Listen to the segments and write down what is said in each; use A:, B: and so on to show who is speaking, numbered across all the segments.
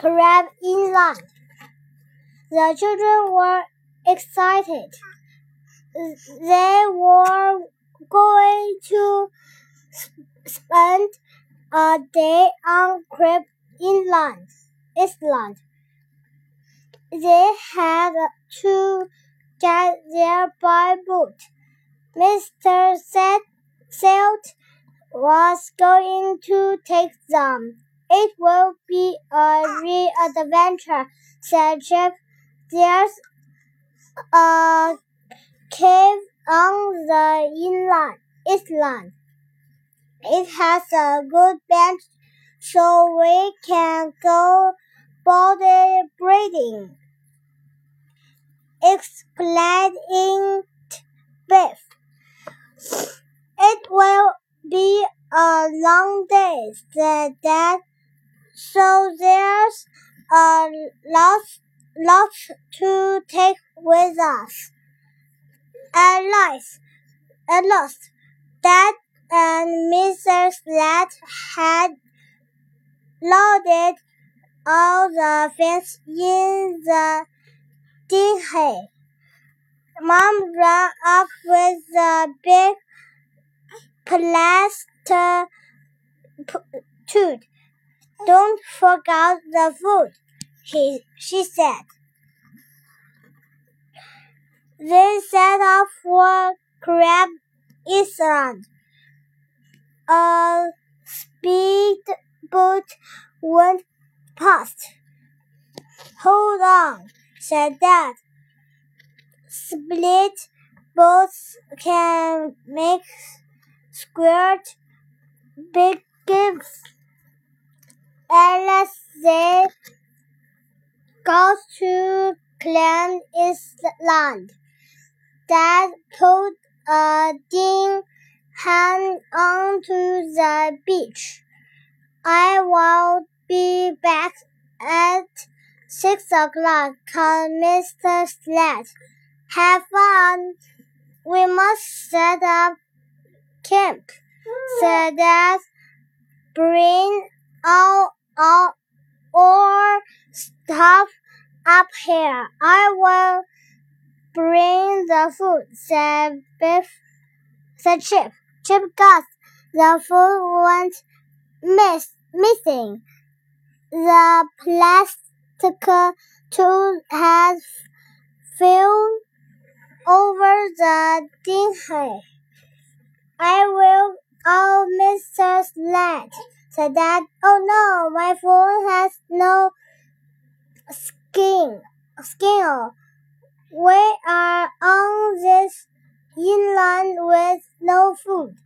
A: crab in inland. The children were excited. They were going to spend a day on Crab Inland. Island. They had to get there by boat. Mr. Selt was going to take them. It will be a real adventure, said Chip. There's a cave on the inland, island. It has a good bench so we can go body breathing. Explained Biff. It will be a long day, said Dad. So there's a lot, lot to take with us. At last, at last, Dad and Mrs. Lat had loaded all the things in the dinghy. Mom ran up with the big plastic tube. Don't forget the food, he, she said. They set off for Crab Island. A speedboat went past. Hold on, said Dad. Split boats can make squirt big gifts. They got to Clan Island. Dad put a ding hand onto the beach. I will be back at six o'clock, called Mr. Slat. Have fun. We must set up camp, said Dad. Bring all, all, all stuff up here. I will bring the food, said Biff, said Chip. Chip gasped. The food went miss, missing. The plastic tube had fell over the dinghy. I will oh, call Mr. Slat, said Dad. Oh no, my phone has no skin. Skin. We are on this inland with no food.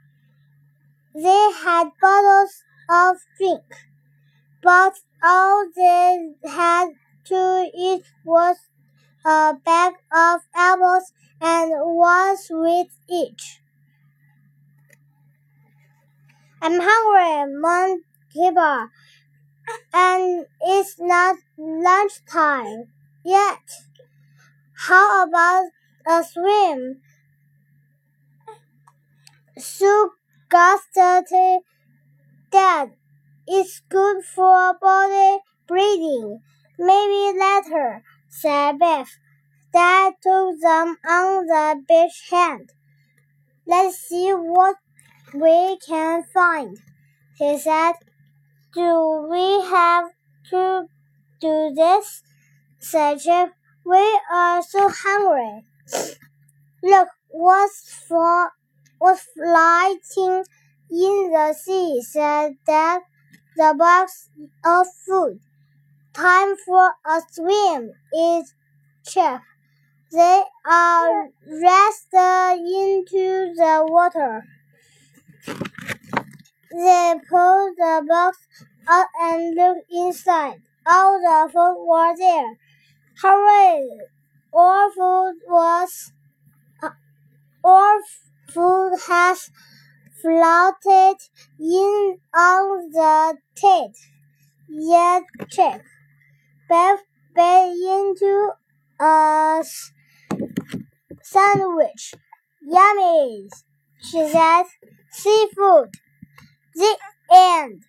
A: They had bottles of drink, but all they had to eat was a bag of apples and one sweet each. I'm hungry, Mom and it's not lunchtime yet. How about a swim? Sue gasped. Dad, it's good for body breathing. Maybe later, said Beth. Dad took them on the beach hand. Let's see what we can find, he said. Do we have to do this? said Chip. We are so hungry. Look what's for what's floating in the sea, said Dad. The box of food. Time for a swim, is Chip. They are rest into the water. They pulled the box out and looked inside. All the food was there. Hooray! All food was uh, all food has floated in on the tit. Yet check. Beth bit into a sandwich. Yummy, she said. Seafood. The end.